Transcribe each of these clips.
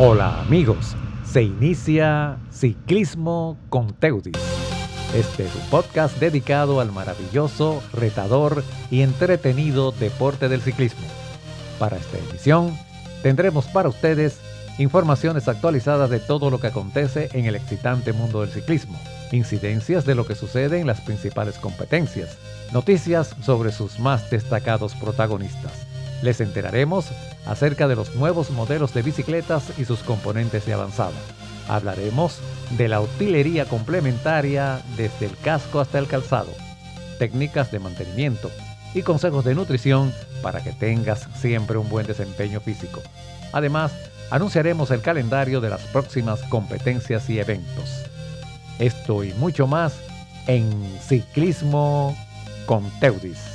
Hola amigos, se inicia Ciclismo con Teudis. Este es un podcast dedicado al maravilloso, retador y entretenido deporte del ciclismo. Para esta emisión tendremos para ustedes informaciones actualizadas de todo lo que acontece en el excitante mundo del ciclismo, incidencias de lo que sucede en las principales competencias, noticias sobre sus más destacados protagonistas. Les enteraremos acerca de los nuevos modelos de bicicletas y sus componentes de avanzada. Hablaremos de la utilería complementaria desde el casco hasta el calzado, técnicas de mantenimiento y consejos de nutrición para que tengas siempre un buen desempeño físico. Además, anunciaremos el calendario de las próximas competencias y eventos. Esto y mucho más en Ciclismo con Teudis.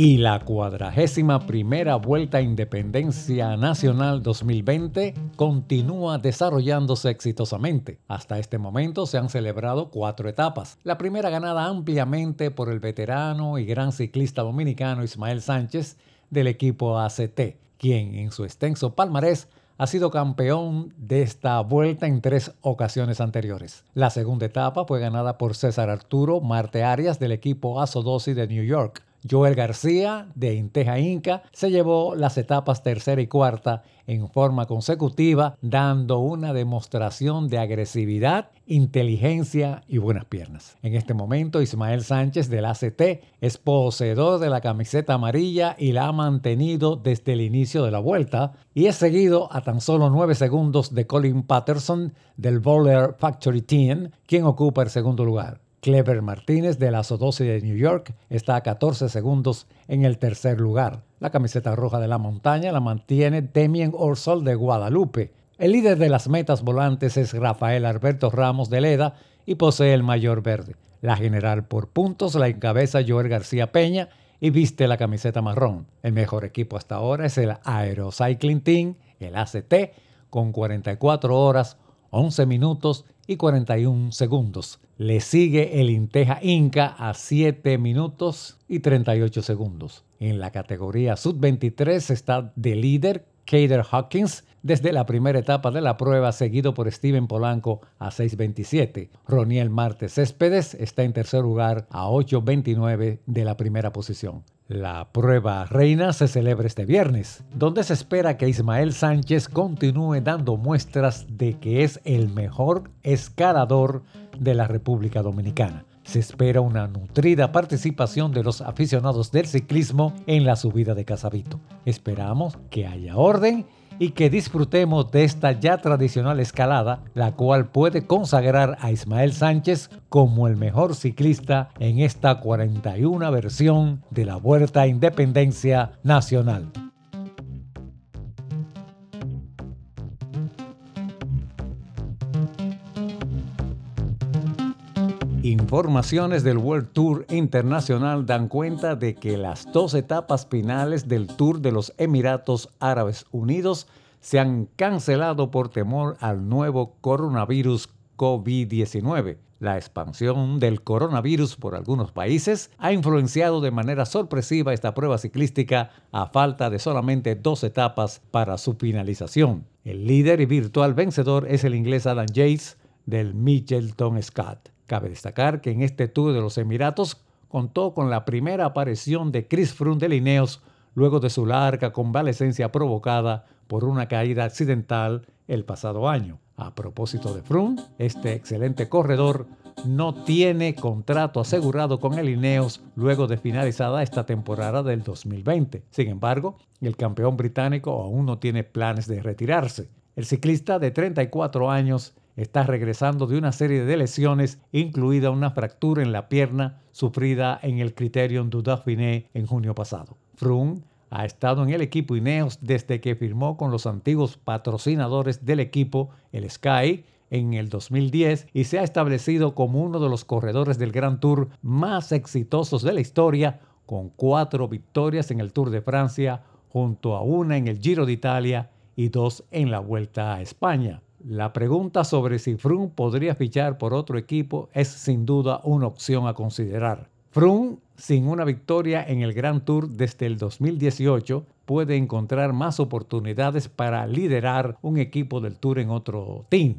Y la cuadragésima primera Vuelta a Independencia Nacional 2020 continúa desarrollándose exitosamente. Hasta este momento se han celebrado cuatro etapas. La primera ganada ampliamente por el veterano y gran ciclista dominicano Ismael Sánchez del equipo ACT, quien en su extenso palmarés ha sido campeón de esta vuelta en tres ocasiones anteriores. La segunda etapa fue ganada por César Arturo Marte Arias del equipo Asodosi de New York, Joel García de Inteja Inca se llevó las etapas tercera y cuarta en forma consecutiva, dando una demostración de agresividad, inteligencia y buenas piernas. En este momento, Ismael Sánchez del ACT es poseedor de la camiseta amarilla y la ha mantenido desde el inicio de la vuelta y es seguido a tan solo 9 segundos de Colin Patterson del Bowler Factory Team, quien ocupa el segundo lugar. Clever Martínez de la Sodosi de New York está a 14 segundos en el tercer lugar. La camiseta roja de la montaña la mantiene Demien Orsol de Guadalupe. El líder de las metas volantes es Rafael Alberto Ramos de Leda y posee el mayor verde. La general por puntos la encabeza Joel García Peña y viste la camiseta marrón. El mejor equipo hasta ahora es el Aerocycling Team, el ACT, con 44 horas, 11 minutos y 41 segundos. Le sigue el Inteja Inca a 7 minutos y 38 segundos. En la categoría Sub-23 está de líder Kader Hawkins desde la primera etapa de la prueba, seguido por Steven Polanco a 6.27. Roniel Martes Céspedes está en tercer lugar a 8.29 de la primera posición. La prueba reina se celebra este viernes, donde se espera que Ismael Sánchez continúe dando muestras de que es el mejor escalador de la República Dominicana. Se espera una nutrida participación de los aficionados del ciclismo en la subida de Casabito. Esperamos que haya orden y que disfrutemos de esta ya tradicional escalada, la cual puede consagrar a Ismael Sánchez como el mejor ciclista en esta 41 versión de la Vuelta a Independencia Nacional. Informaciones del World Tour Internacional dan cuenta de que las dos etapas finales del Tour de los Emiratos Árabes Unidos se han cancelado por temor al nuevo coronavirus COVID-19. La expansión del coronavirus por algunos países ha influenciado de manera sorpresiva esta prueba ciclística a falta de solamente dos etapas para su finalización. El líder y virtual vencedor es el inglés Adam Yates del Mitchelton Scott. Cabe destacar que en este Tour de los Emiratos contó con la primera aparición de Chris Froome de Lineos luego de su larga convalecencia provocada por una caída accidental el pasado año. A propósito de Froome, este excelente corredor no tiene contrato asegurado con el luego de finalizada esta temporada del 2020. Sin embargo, el campeón británico aún no tiene planes de retirarse. El ciclista de 34 años está regresando de una serie de lesiones, incluida una fractura en la pierna sufrida en el Criterium du Dauphiné en junio pasado. Froome ha estado en el equipo Ineos desde que firmó con los antiguos patrocinadores del equipo, el Sky, en el 2010 y se ha establecido como uno de los corredores del Grand Tour más exitosos de la historia, con cuatro victorias en el Tour de Francia, junto a una en el Giro de Italia y dos en la Vuelta a España. La pregunta sobre si Froome podría fichar por otro equipo es sin duda una opción a considerar. Froome, sin una victoria en el Grand Tour desde el 2018, puede encontrar más oportunidades para liderar un equipo del Tour en otro team.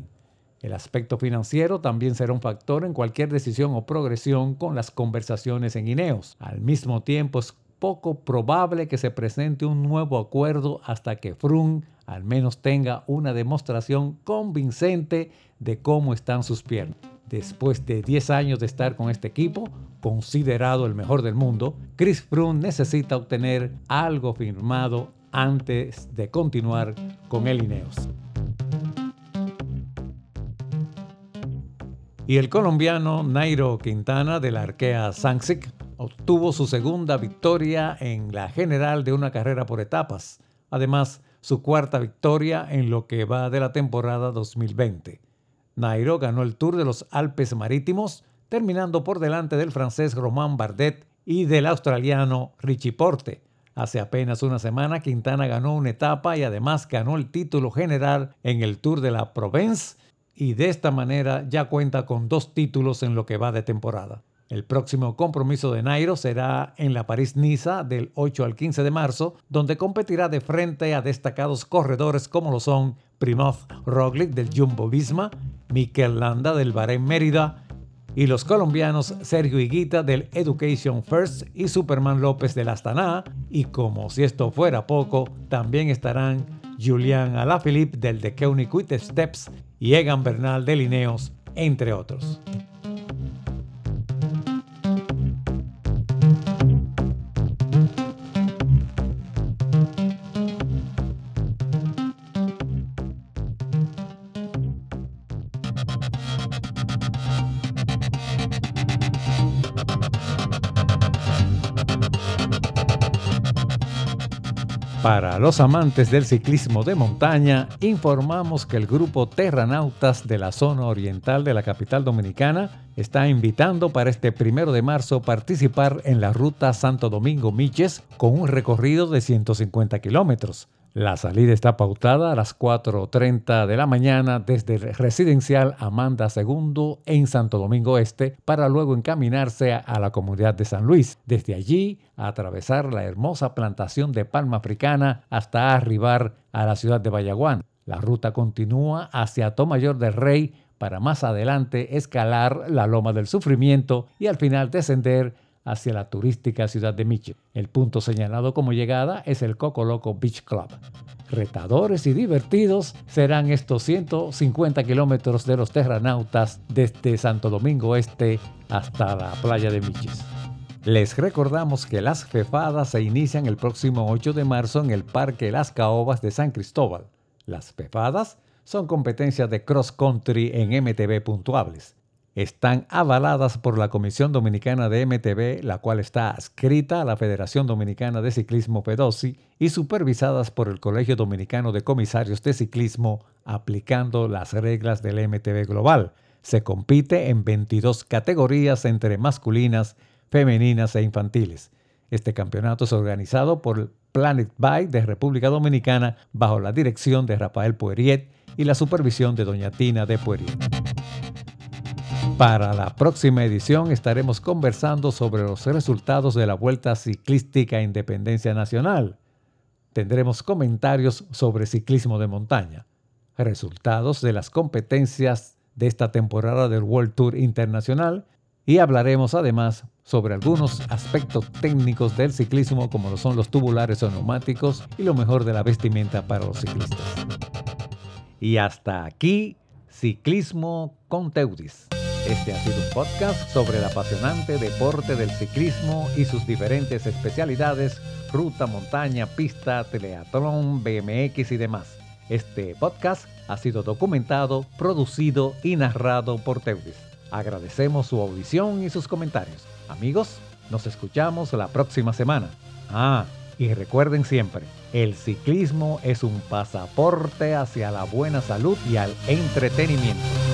El aspecto financiero también será un factor en cualquier decisión o progresión con las conversaciones en Ineos. Al mismo tiempo es poco probable que se presente un nuevo acuerdo hasta que Froome al menos tenga una demostración convincente de cómo están sus piernas. Después de 10 años de estar con este equipo, considerado el mejor del mundo, Chris Froome necesita obtener algo firmado antes de continuar con el Ineos. Y el colombiano Nairo Quintana de la Arkea Sanxic obtuvo su segunda victoria en la general de una carrera por etapas. Además, su cuarta victoria en lo que va de la temporada 2020. Nairo ganó el Tour de los Alpes Marítimos, terminando por delante del francés Romain Bardet y del australiano Richie Porte. Hace apenas una semana Quintana ganó una etapa y además ganó el título general en el Tour de la Provence y de esta manera ya cuenta con dos títulos en lo que va de temporada. El próximo compromiso de Nairo será en la París-Niza del 8 al 15 de marzo, donde competirá de frente a destacados corredores como lo son Primoz Roglic del Jumbo Visma, Mikel Landa del Bahrein Mérida y los colombianos Sergio Higuita del Education First y Superman López del Astana, y como si esto fuera poco, también estarán Julian Alaphilippe del The Koenig Steps y Egan Bernal de Lineos, entre otros. Para los amantes del ciclismo de montaña, informamos que el grupo Terranautas de la zona oriental de la capital dominicana está invitando para este primero de marzo participar en la ruta Santo Domingo Miches con un recorrido de 150 kilómetros. La salida está pautada a las 4.30 de la mañana desde el residencial Amanda II en Santo Domingo Este para luego encaminarse a la comunidad de San Luis. Desde allí, atravesar la hermosa plantación de palma africana hasta arribar a la ciudad de Bayaguán. La ruta continúa hacia Tomayor del Rey para más adelante escalar la Loma del Sufrimiento y al final descender hacia la turística ciudad de Miche. El punto señalado como llegada es el Coco Loco Beach Club. Retadores y divertidos serán estos 150 kilómetros de los terranautas desde Santo Domingo Este hasta la playa de Miches. Les recordamos que las fefadas se inician el próximo 8 de marzo en el Parque Las Caobas de San Cristóbal. Las fefadas son competencias de cross country en MTB puntuables están avaladas por la Comisión Dominicana de MTB, la cual está adscrita a la Federación Dominicana de Ciclismo FEDOSI y supervisadas por el Colegio Dominicano de Comisarios de Ciclismo, aplicando las reglas del MTB Global. Se compite en 22 categorías entre masculinas, femeninas e infantiles. Este campeonato es organizado por Planet Bike de República Dominicana bajo la dirección de Rafael Poirier y la supervisión de Doña Tina de Poirier. Para la próxima edición estaremos conversando sobre los resultados de la Vuelta Ciclística Independencia Nacional. Tendremos comentarios sobre ciclismo de montaña, resultados de las competencias de esta temporada del World Tour Internacional y hablaremos además sobre algunos aspectos técnicos del ciclismo como lo son los tubulares o neumáticos y lo mejor de la vestimenta para los ciclistas. Y hasta aquí, Ciclismo con Teudis. Este ha sido un podcast sobre el apasionante deporte del ciclismo y sus diferentes especialidades, ruta, montaña, pista, teleatlón, BMX y demás. Este podcast ha sido documentado, producido y narrado por Teudis. Agradecemos su audición y sus comentarios. Amigos, nos escuchamos la próxima semana. Ah, y recuerden siempre, el ciclismo es un pasaporte hacia la buena salud y al entretenimiento.